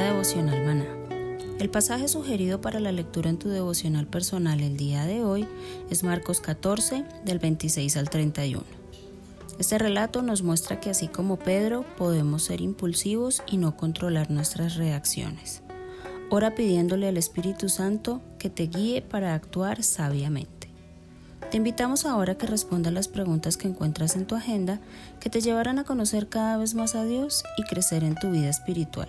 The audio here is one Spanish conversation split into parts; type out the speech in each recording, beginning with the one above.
Devocional, maná. El pasaje sugerido para la lectura en tu devocional personal el día de hoy es Marcos 14, del 26 al 31. Este relato nos muestra que así como Pedro podemos ser impulsivos y no controlar nuestras reacciones. Ora pidiéndole al Espíritu Santo que te guíe para actuar sabiamente. Te invitamos ahora a que respondas las preguntas que encuentras en tu agenda que te llevarán a conocer cada vez más a Dios y crecer en tu vida espiritual.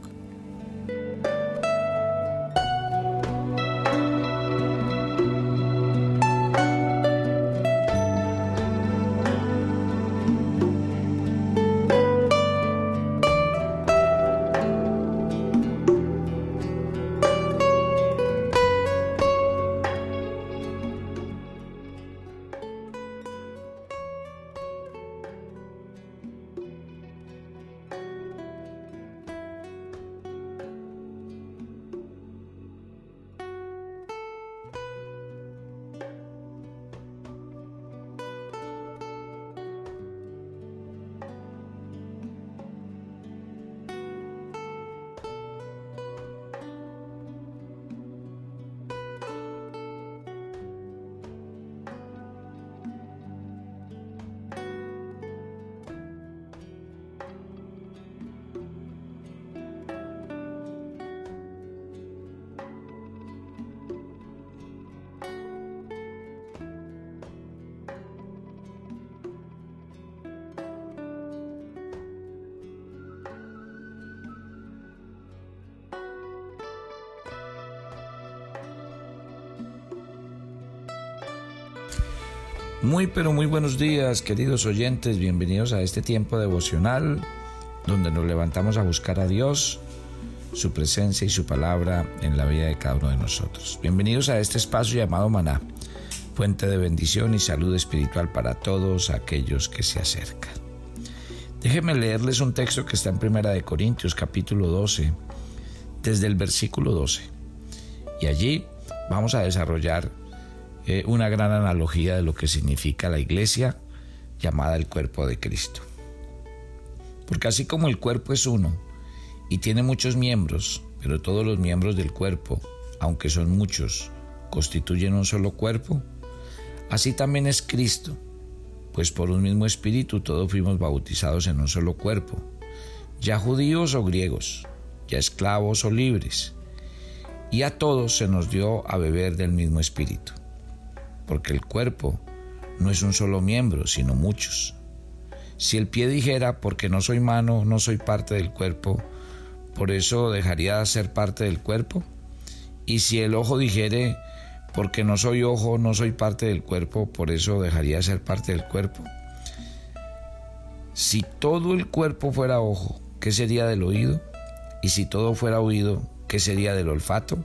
Muy pero muy buenos días queridos oyentes, bienvenidos a este tiempo devocional donde nos levantamos a buscar a Dios, su presencia y su palabra en la vida de cada uno de nosotros. Bienvenidos a este espacio llamado Maná, fuente de bendición y salud espiritual para todos aquellos que se acercan. Déjenme leerles un texto que está en Primera de Corintios capítulo 12, desde el versículo 12. Y allí vamos a desarrollar eh, una gran analogía de lo que significa la iglesia llamada el cuerpo de Cristo. Porque así como el cuerpo es uno y tiene muchos miembros, pero todos los miembros del cuerpo, aunque son muchos, constituyen un solo cuerpo, así también es Cristo, pues por un mismo espíritu todos fuimos bautizados en un solo cuerpo, ya judíos o griegos, ya esclavos o libres, y a todos se nos dio a beber del mismo espíritu porque el cuerpo no es un solo miembro, sino muchos. Si el pie dijera, porque no soy mano, no soy parte del cuerpo, por eso dejaría de ser parte del cuerpo. Y si el ojo dijere, porque no soy ojo, no soy parte del cuerpo, por eso dejaría de ser parte del cuerpo. Si todo el cuerpo fuera ojo, ¿qué sería del oído? Y si todo fuera oído, ¿qué sería del olfato?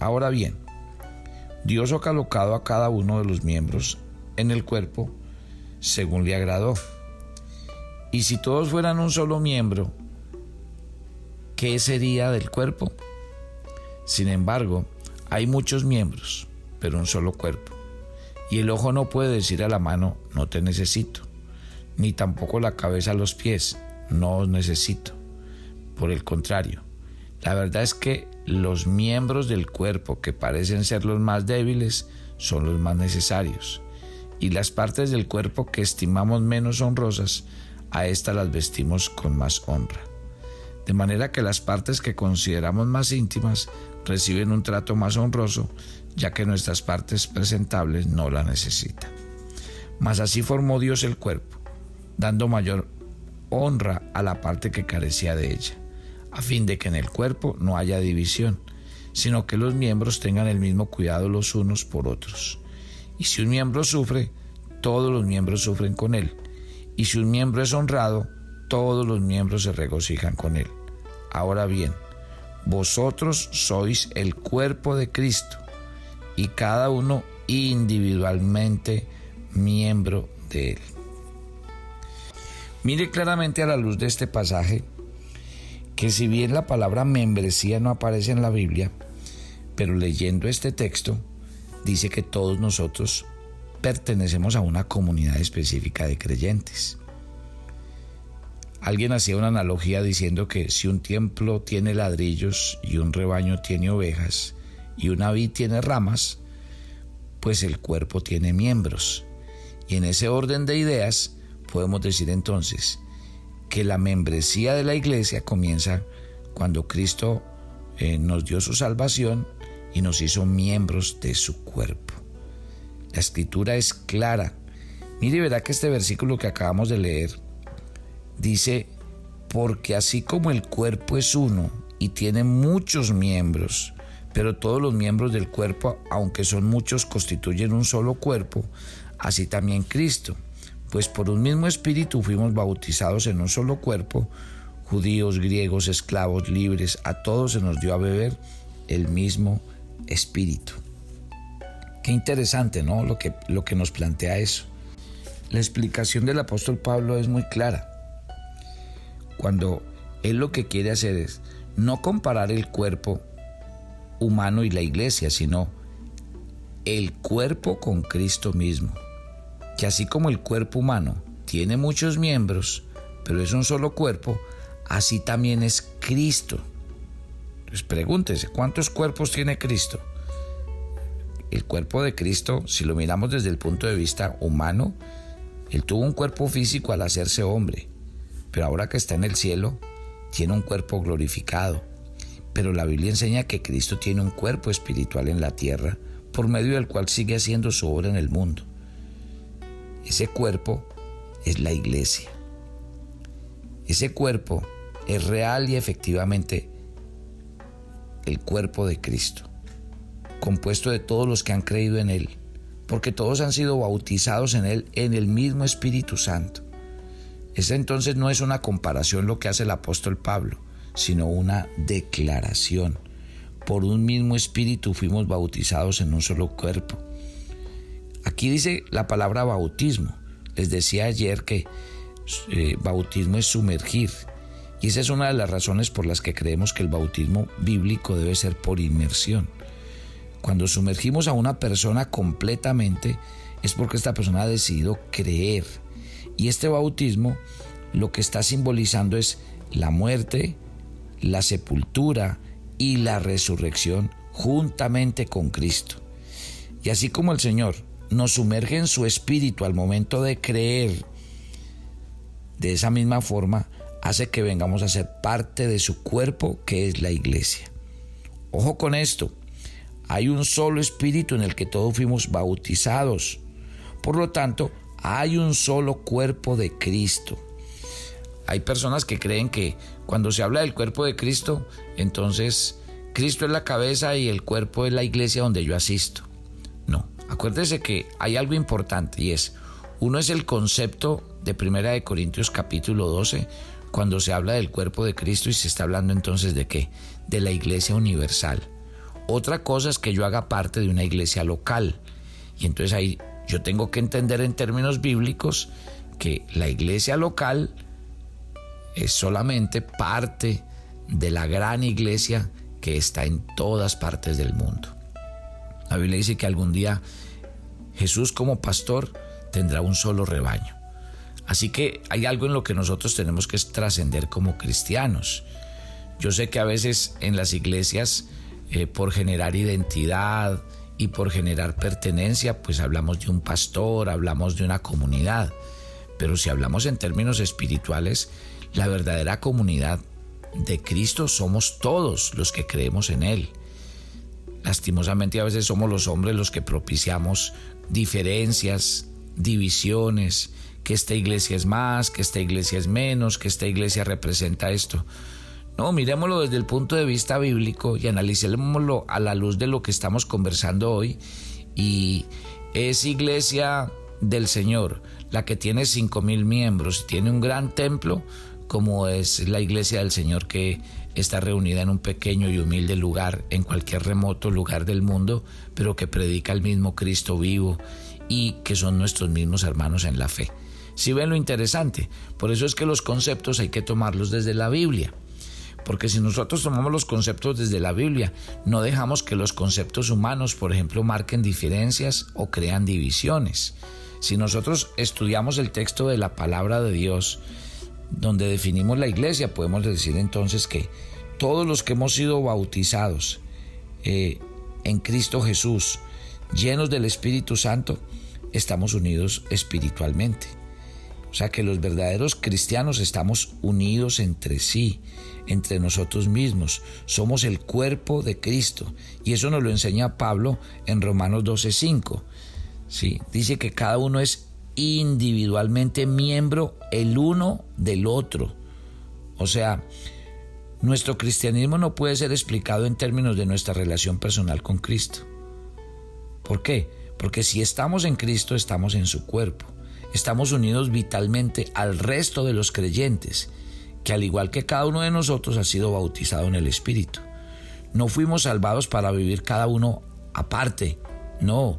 Ahora bien, Dios ha colocado a cada uno de los miembros en el cuerpo según le agradó. Y si todos fueran un solo miembro, ¿qué sería del cuerpo? Sin embargo, hay muchos miembros, pero un solo cuerpo. Y el ojo no puede decir a la mano, no te necesito, ni tampoco la cabeza a los pies, no os necesito. Por el contrario, La verdad es que los miembros del cuerpo que parecen ser los más débiles son los más necesarios y las partes del cuerpo que estimamos menos honrosas, a estas las vestimos con más honra. De manera que las partes que consideramos más íntimas reciben un trato más honroso, ya que nuestras partes presentables no la necesitan. Mas así formó Dios el cuerpo, dando mayor honra a la parte que carecía de ella, a fin de que en el cuerpo no haya división, sino que los miembros tengan el mismo cuidado los unos por otros. Y si un miembro sufre, todos los miembros sufren con él. Y si un miembro es honrado, todos los miembros se regocijan con él. Ahora bien, vosotros sois el cuerpo de Cristo y cada uno individualmente miembro de él. Mire claramente a la luz de este pasaje que si bien la palabra membresía no aparece en la Biblia, pero leyendo este texto dice que todos nosotros pertenecemos a una comunidad específica de creyentes. Alguien hacía una analogía diciendo que si un templo tiene ladrillos y un rebaño tiene ovejas y una vid tiene ramas, pues el cuerpo tiene miembros. Y en ese orden de ideas podemos decir entonces que la membresía de la iglesia comienza cuando Cristo eh, nos dio su salvación y nos hizo miembros de su cuerpo. La escritura es clara. Mire, verá que este versículo que acabamos de leer dice, porque así como el cuerpo es uno y tiene muchos miembros, pero todos los miembros del cuerpo, aunque son muchos, constituyen un solo cuerpo, así también Cristo. Pues por un mismo espíritu fuimos bautizados en un solo cuerpo, judíos, griegos, esclavos, libres, a todos se nos dio a beber el mismo espíritu. Qué interesante, ¿no? Lo que, lo que nos plantea eso. La explicación del apóstol Pablo es muy clara. Cuando él lo que quiere hacer es no comparar el cuerpo humano y la iglesia, sino el cuerpo con Cristo mismo. Que así como el cuerpo humano tiene muchos miembros, pero es un solo cuerpo, así también es Cristo. Pues pregúntese, ¿cuántos cuerpos tiene Cristo? El cuerpo de Cristo, si lo miramos desde el punto de vista humano, Él tuvo un cuerpo físico al hacerse hombre pero ahora que está en el cielo, tiene un cuerpo glorificado. Pero la Biblia enseña que Cristo tiene un cuerpo espiritual en la tierra, por medio del cual sigue haciendo su obra en el mundo. Ese cuerpo es la iglesia. Ese cuerpo es real y efectivamente el cuerpo de Cristo, compuesto de todos los que han creído en Él, porque todos han sido bautizados en Él en el mismo Espíritu Santo. Ese entonces no es una comparación lo que hace el apóstol Pablo, sino una declaración. Por un mismo espíritu fuimos bautizados en un solo cuerpo. Aquí dice la palabra bautismo. Les decía ayer que eh, bautismo es sumergir. Y esa es una de las razones por las que creemos que el bautismo bíblico debe ser por inmersión. Cuando sumergimos a una persona completamente es porque esta persona ha decidido creer y este bautismo lo que está simbolizando es la muerte, la sepultura y la resurrección juntamente con Cristo. Y así como el Señor nos sumerge en su espíritu al momento de creer, de esa misma forma hace que vengamos a ser parte de su cuerpo que es la iglesia. Ojo con esto, hay un solo espíritu en el que todos fuimos bautizados. Por lo tanto, hay un solo cuerpo de Cristo. Hay personas que creen que cuando se habla del cuerpo de Cristo, entonces Cristo es la cabeza y el cuerpo es la iglesia donde yo asisto. No, acuérdese que hay algo importante y es, uno es el concepto de Primera de Corintios capítulo 12, cuando se habla del cuerpo de Cristo y se está hablando entonces de qué? De la iglesia universal. Otra cosa es que yo haga parte de una iglesia local. Y entonces ahí yo tengo que entender en términos bíblicos que la iglesia local es solamente parte de la gran iglesia que está en todas partes del mundo. La Biblia dice que algún día Jesús como pastor tendrá un solo rebaño. Así que hay algo en lo que nosotros tenemos que trascender como cristianos. Yo sé que a veces en las iglesias, eh, por generar identidad y por generar pertenencia, pues hablamos de un pastor, hablamos de una comunidad. Pero si hablamos en términos espirituales, la verdadera comunidad de Cristo somos todos los que creemos en Él. Lastimosamente a veces somos los hombres los que propiciamos diferencias, divisiones, que esta iglesia es más, que esta iglesia es menos, que esta iglesia representa esto. No, miremoslo desde el punto de vista bíblico y analicémoslo a la luz de lo que estamos conversando hoy. Y es iglesia del Señor, la que tiene cinco mil miembros, tiene un gran templo, como es la iglesia del Señor que está reunida en un pequeño y humilde lugar, en cualquier remoto lugar del mundo, pero que predica el mismo Cristo vivo y que son nuestros mismos hermanos en la fe. Si ven lo interesante, por eso es que los conceptos hay que tomarlos desde la Biblia. Porque si nosotros tomamos los conceptos desde la Biblia, no dejamos que los conceptos humanos, por ejemplo, marquen diferencias o crean divisiones. Si nosotros estudiamos el texto de la palabra de Dios, donde definimos la iglesia, podemos decir entonces que todos los que hemos sido bautizados eh, en Cristo Jesús, llenos del Espíritu Santo, estamos unidos espiritualmente. O sea que los verdaderos cristianos estamos unidos entre sí, entre nosotros mismos. Somos el cuerpo de Cristo. Y eso nos lo enseña Pablo en Romanos 12:5. Sí, dice que cada uno es individualmente miembro el uno del otro. O sea, nuestro cristianismo no puede ser explicado en términos de nuestra relación personal con Cristo. ¿Por qué? Porque si estamos en Cristo, estamos en su cuerpo. Estamos unidos vitalmente al resto de los creyentes que al igual que cada uno de nosotros ha sido bautizado en el Espíritu. No fuimos salvados para vivir cada uno aparte, no.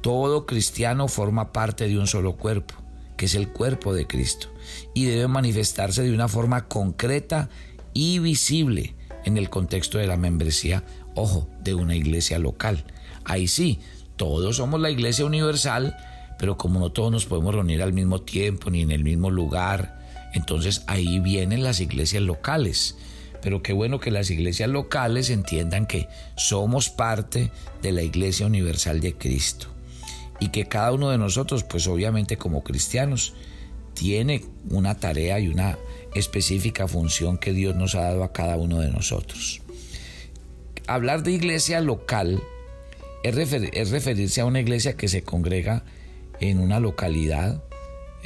Todo cristiano forma parte de un solo cuerpo, que es el cuerpo de Cristo, y debe manifestarse de una forma concreta y visible en el contexto de la membresía, ojo, de una iglesia local. Ahí sí, todos somos la iglesia universal, pero como no todos nos podemos reunir al mismo tiempo ni en el mismo lugar, entonces ahí vienen las iglesias locales. Pero qué bueno que las iglesias locales entiendan que somos parte de la iglesia universal de Cristo. Y que cada uno de nosotros, pues obviamente como cristianos, tiene una tarea y una específica función que Dios nos ha dado a cada uno de nosotros. Hablar de iglesia local es, referirse a una iglesia que se congrega en una localidad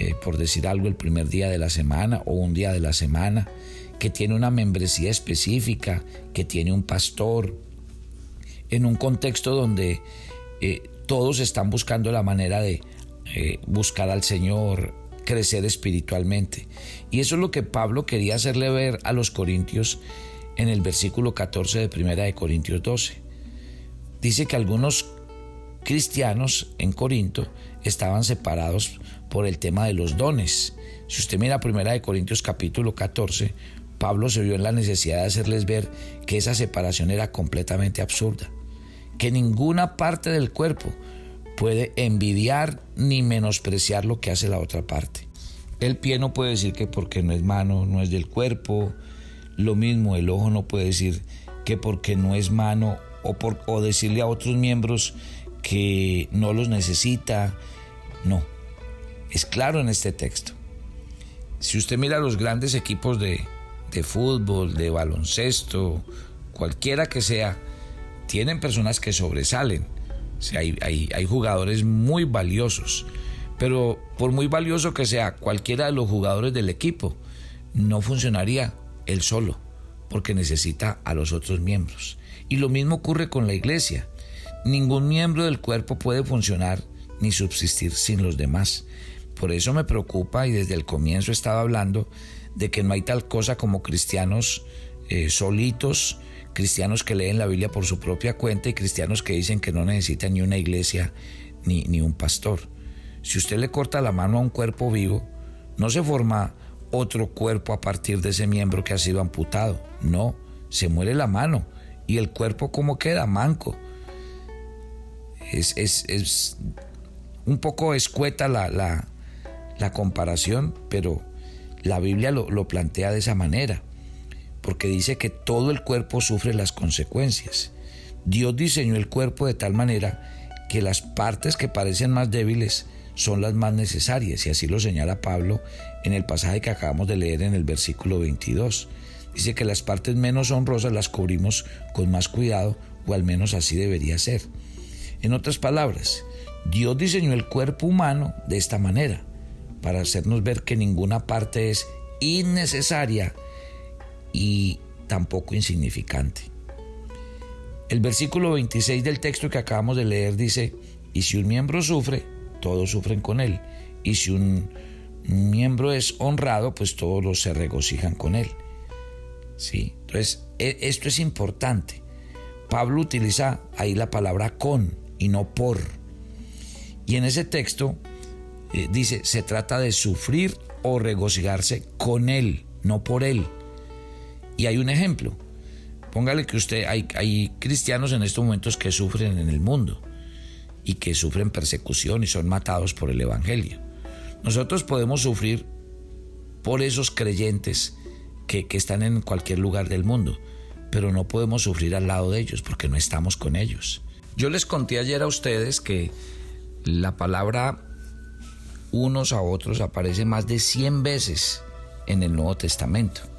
eh, por decir algo, el primer día de la semana o un día de la semana, que tiene una membresía específica, que tiene un pastor, en un contexto donde eh, todos están buscando la manera de eh, buscar al Señor, crecer espiritualmente. Y eso es lo que Pablo quería hacerle ver a los corintios en el versículo 14 de Primera de Corintios 12. Dice que algunos cristianos en Corinto estaban separados por el tema de los dones. Si usted mira primera de Corintios capítulo 14, Pablo se vio en la necesidad de hacerles ver que esa separación era completamente absurda, que ninguna parte del cuerpo puede envidiar ni menospreciar lo que hace la otra parte. El pie no puede decir que porque no es mano, no es del cuerpo. Lo mismo, el ojo no puede decir que porque no es mano o, por, o decirle a otros miembros que no los necesita. No, es claro en este texto. Si usted mira los grandes equipos de, fútbol, de baloncesto, cualquiera que sea, tienen personas que sobresalen. hay, hay, jugadores muy valiosos. Pero por muy valioso que sea cualquiera de los jugadores del equipo, no funcionaría él solo, porque necesita a los otros miembros. Y lo mismo ocurre con la iglesia. Ningún miembro del cuerpo puede funcionar ni subsistir sin los demás. Por eso me preocupa y desde el comienzo estaba hablando de que no hay tal cosa como cristianos eh, solitos, cristianos que leen la Biblia por su propia cuenta y cristianos que dicen que no necesitan ni una iglesia ni, ni un pastor. Si usted le corta la mano a un cuerpo vivo, no se forma otro cuerpo a partir de ese miembro que ha sido amputado. No, se muere la mano y el cuerpo como queda manco. Es, es, es un poco escueta la, la, la comparación, pero la Biblia lo, plantea de esa manera. Porque dice que todo el cuerpo sufre las consecuencias. Dios diseñó el cuerpo de tal manera que las partes que parecen más débiles son las más necesarias, y así lo señala Pablo en el pasaje que acabamos de leer en el versículo 22. Dice que las partes menos honrosas las cubrimos con más cuidado, o al menos así debería ser. En otras palabras, Dios diseñó el cuerpo humano de esta manera, para hacernos ver que ninguna parte es innecesaria y tampoco insignificante. El versículo 26 del texto que acabamos de leer dice, y si un miembro sufre, todos sufren con él, y si un miembro es honrado, pues todos se regocijan con él. ¿Sí? Entonces, e, esto es importante. Pablo utiliza ahí la palabra con y no por. Y en ese texto eh, dice, se trata de sufrir o regocijarse con Él, no por Él. Y hay un ejemplo. Póngale que usted, hay, hay cristianos en estos momentos que sufren en el mundo y que sufren persecución y son matados por el Evangelio. Nosotros podemos sufrir por esos creyentes que, que, están en cualquier lugar del mundo, pero no podemos sufrir al lado de ellos porque no estamos con ellos. Yo les conté ayer a ustedes que la palabra unos a otros aparece más de 100 veces en el Nuevo Testamento.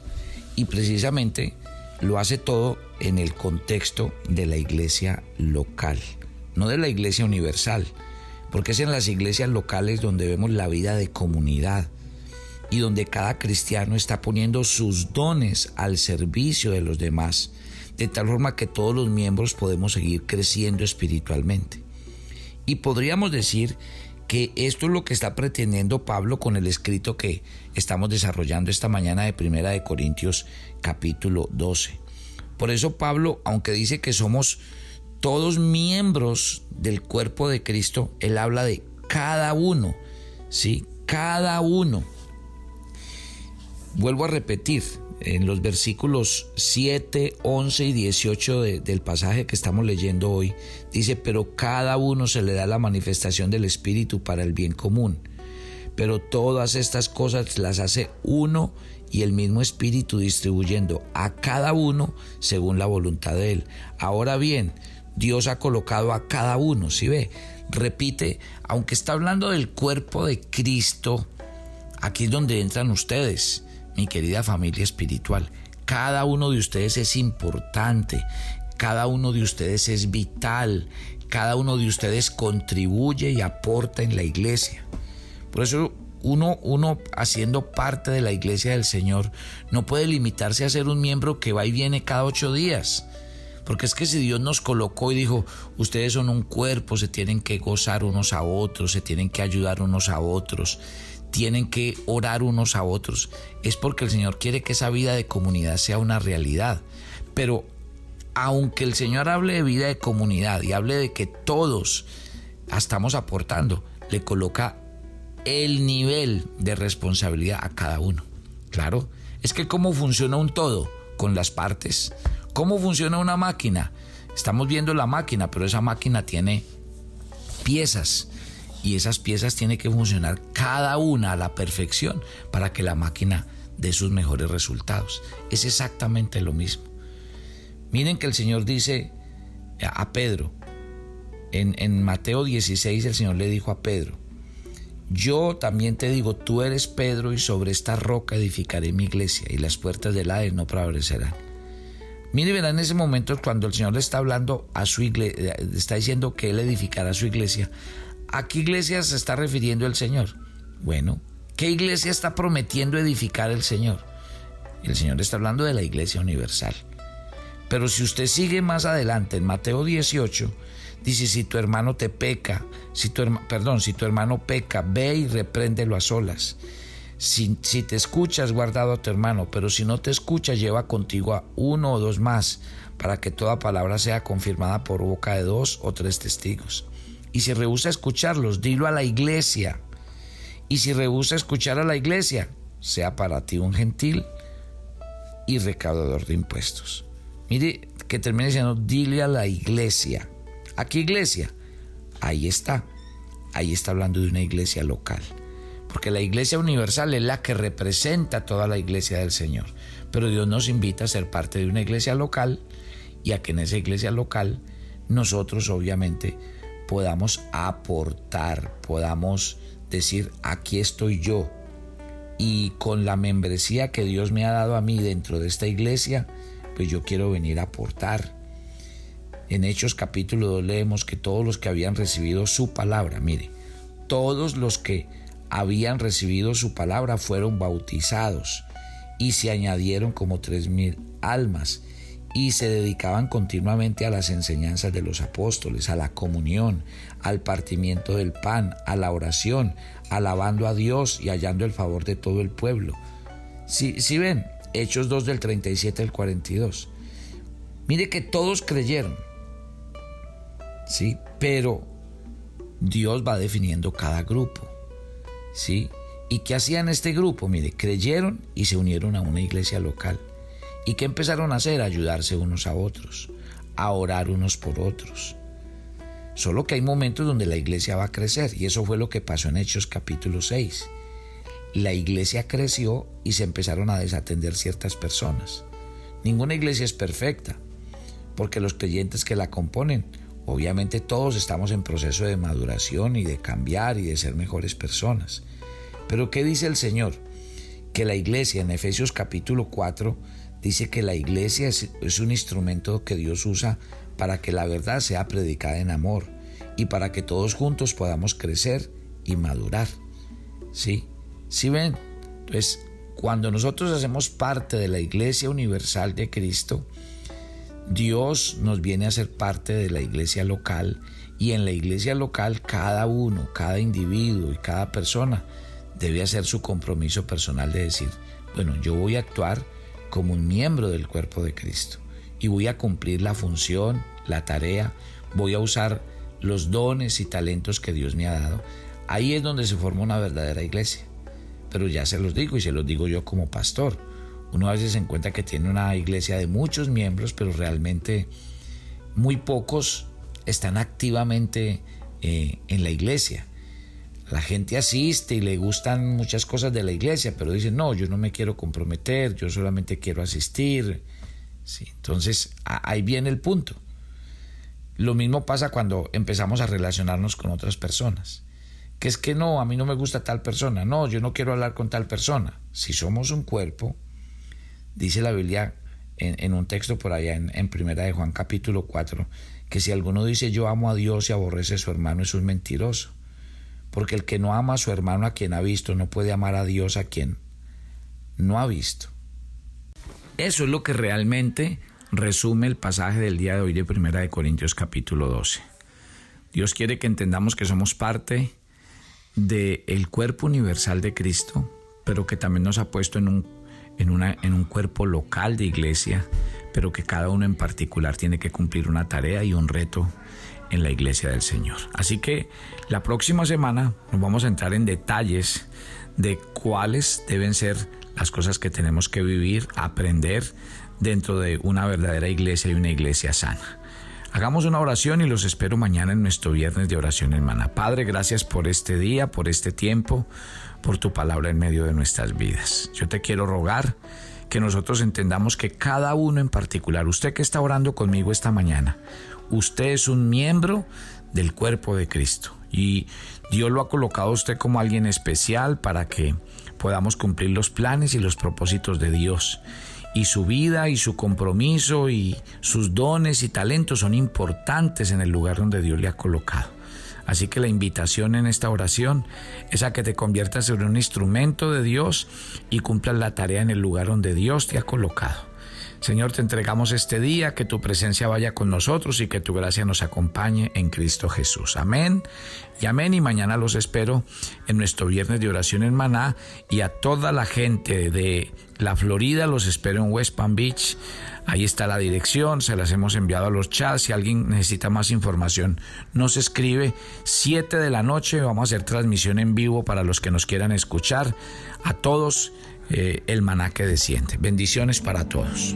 Y precisamente lo hace todo en el contexto de la iglesia local, no de la iglesia universal, porque es en las iglesias locales donde vemos la vida de comunidad y donde cada cristiano está poniendo sus dones al servicio de los demás, de tal forma que todos los miembros podemos seguir creciendo espiritualmente. Y podríamos decir que esto es lo que está pretendiendo Pablo con el escrito que estamos desarrollando esta mañana de Primera de Corintios capítulo 12. Por eso Pablo, aunque dice que somos todos miembros del cuerpo de Cristo, él habla de cada uno, ¿sí? Cada uno. Vuelvo a repetir, en los versículos 7, 11 y 18 del pasaje que estamos leyendo hoy, dice, pero cada uno se le da la manifestación del Espíritu para el bien común. Pero todas estas cosas las hace uno y el mismo Espíritu distribuyendo a cada uno según la voluntad de Él. Ahora bien, Dios ha colocado a cada uno, si ve? Repite, aunque está hablando del cuerpo de Cristo, aquí es donde entran ustedes mi querida familia espiritual. Cada uno de ustedes es importante, cada uno de ustedes es vital, cada uno de ustedes contribuye y aporta en la iglesia. Por eso uno, uno haciendo parte de la iglesia del Señor no puede limitarse a ser un miembro que va y viene cada ocho días. Porque es que si Dios nos colocó y dijo, ustedes son un cuerpo, se tienen que gozar unos a otros, se tienen que ayudar unos a otros, tienen que orar unos a otros, es porque el Señor quiere que esa vida de comunidad sea una realidad. Pero aunque el Señor hable de vida de comunidad y hable de que todos estamos aportando, le coloca el nivel de responsabilidad a cada uno. Claro, es que cómo funciona un todo con las partes, cómo funciona una máquina. Estamos viendo la máquina, pero esa máquina tiene piezas y esas piezas tienen que funcionar cada una a la perfección para que la máquina dé sus mejores resultados. Es exactamente lo mismo. Miren que el Señor dice a Pedro, en, Mateo 16 el Señor le dijo a Pedro, yo también te digo, tú eres Pedro y sobre esta roca edificaré mi iglesia y las puertas del Hades no prevalecerán. Mire, verán en ese momento cuando el Señor le está hablando a su iglesia, está diciendo que Él edificará su iglesia, ¿A qué iglesia se está refiriendo el Señor? Bueno, ¿qué iglesia está prometiendo edificar el Señor? El Señor está hablando de la iglesia universal. Pero si usted sigue más adelante en Mateo 18, dice, si tu hermano te peca, si tu perdón, si tu hermano peca, ve y repréndelo a solas. Si, si, te escuchas, guardado a tu hermano, pero si no te escucha, lleva contigo a uno o dos más, para que toda palabra sea confirmada por boca de dos o tres testigos. Y si rehúsa escucharlos, dilo a la iglesia. Y si rehúsa escuchar a la iglesia, sea para ti un gentil y recaudador de impuestos. Mire que termina diciendo, dile a la iglesia. ¿A qué iglesia? Ahí está. Ahí está hablando de una iglesia local. porque la iglesia universal es la que representa toda la iglesia del Señor. Pero Dios nos invita a ser parte de una iglesia local y a que en esa iglesia local nosotros obviamente podamos aportar, podamos decir, aquí estoy yo. Y con la membresía que Dios me ha dado a mí dentro de esta iglesia, pues yo quiero venir a aportar. En Hechos capítulo 2 leemos que todos los que habían recibido su palabra, mire, todos los que habían recibido su palabra fueron bautizados y se añadieron como tres mil almas y se dedicaban continuamente a las enseñanzas de los apóstoles, a la comunión, al partimiento del pan, a la oración, alabando a Dios y hallando el favor de todo el pueblo. Si, ven, Hechos 2 del 37 al 42. Mire que todos creyeron, ¿sí? Pero Dios va definiendo cada grupo, ¿sí? ¿Y qué hacían este grupo? Mire, creyeron y se unieron a una iglesia local. ¿Y qué empezaron a hacer? ayudarse unos a otros, a orar unos por otros. Solo que hay momentos donde la iglesia va a crecer y eso fue lo que pasó en Hechos capítulo 6. La iglesia creció y se empezaron a desatender ciertas personas. Ninguna iglesia es perfecta, porque los creyentes que la componen, obviamente todos estamos en proceso de maduración y de cambiar y de ser mejores personas. Pero ¿qué dice el Señor? Que la iglesia en Efesios capítulo 4 dice que la iglesia es, un instrumento que Dios usa para que la verdad sea predicada en amor y para que todos juntos podamos crecer y madurar. ¿Sí? ¿Sí ven? Entonces, cuando nosotros hacemos parte de la iglesia universal de Cristo, Dios nos viene a ser parte de la iglesia local y en la iglesia local cada uno, cada individuo y cada persona debe hacer su compromiso personal de decir, bueno, yo voy a actuar como un miembro del cuerpo de Cristo y voy a cumplir la función, la tarea, voy a usar los dones y talentos que Dios me ha dado. Ahí es donde se forma una verdadera iglesia. Pero ya se los digo y se los digo yo como pastor. Uno a veces se encuentra que tiene una iglesia de muchos miembros, pero realmente muy pocos están activamente eh, en la iglesia. La gente asiste y le gustan muchas cosas de la iglesia, pero dicen, no, yo no me quiero comprometer, yo solamente quiero asistir. Sí, entonces, ahí viene el punto. Lo mismo pasa cuando empezamos a relacionarnos con otras personas. Que es que no, a mí no me gusta tal persona, no, yo no quiero hablar con tal persona. Si somos un cuerpo, dice la Biblia en, un texto por allá en, en, Primera de Juan capítulo 4, que si alguno dice yo amo a Dios y aborrece a su hermano, es un mentiroso porque el que no ama a su hermano a quien ha visto no puede amar a Dios a quien no ha visto. Eso es lo que realmente resume el pasaje del día de hoy de Primera de Corintios capítulo 12. Dios quiere que entendamos que somos parte del cuerpo universal de Cristo, pero que también nos ha puesto en un, en, una, en un cuerpo local de iglesia, pero que cada uno en particular tiene que cumplir una tarea y un reto en la iglesia del Señor. Así que la próxima semana nos vamos a entrar en detalles de cuáles deben ser las cosas que tenemos que vivir, aprender dentro de una verdadera iglesia y una iglesia sana. Hagamos una oración y los espero mañana en nuestro viernes de oración hermana. Padre, gracias por este día, por este tiempo, por tu palabra en medio de nuestras vidas. Yo te quiero rogar que nosotros entendamos que cada uno en particular, usted que está orando conmigo esta mañana, usted es un miembro del cuerpo de Cristo y Dios lo ha colocado a usted como alguien especial para que podamos cumplir los planes y los propósitos de Dios. Y su vida y su compromiso y sus dones y talentos son importantes en el lugar donde Dios le ha colocado. Así que la invitación en esta oración es a que te conviertas en un instrumento de Dios y cumplas la tarea en el lugar donde Dios te ha colocado. Señor, te entregamos este día, que tu presencia vaya con nosotros y que tu gracia nos acompañe en Cristo Jesús. Amén y amén. Y mañana los espero en nuestro viernes de oración en Maná y a toda la gente de la Florida los espero en West Palm Beach. Ahí está la dirección, se las hemos enviado a los chats. Si alguien necesita más información, nos escribe. 7 de la noche vamos a hacer transmisión en vivo para los que nos quieran escuchar. A todos eh, el maná que desciende. Bendiciones para todos.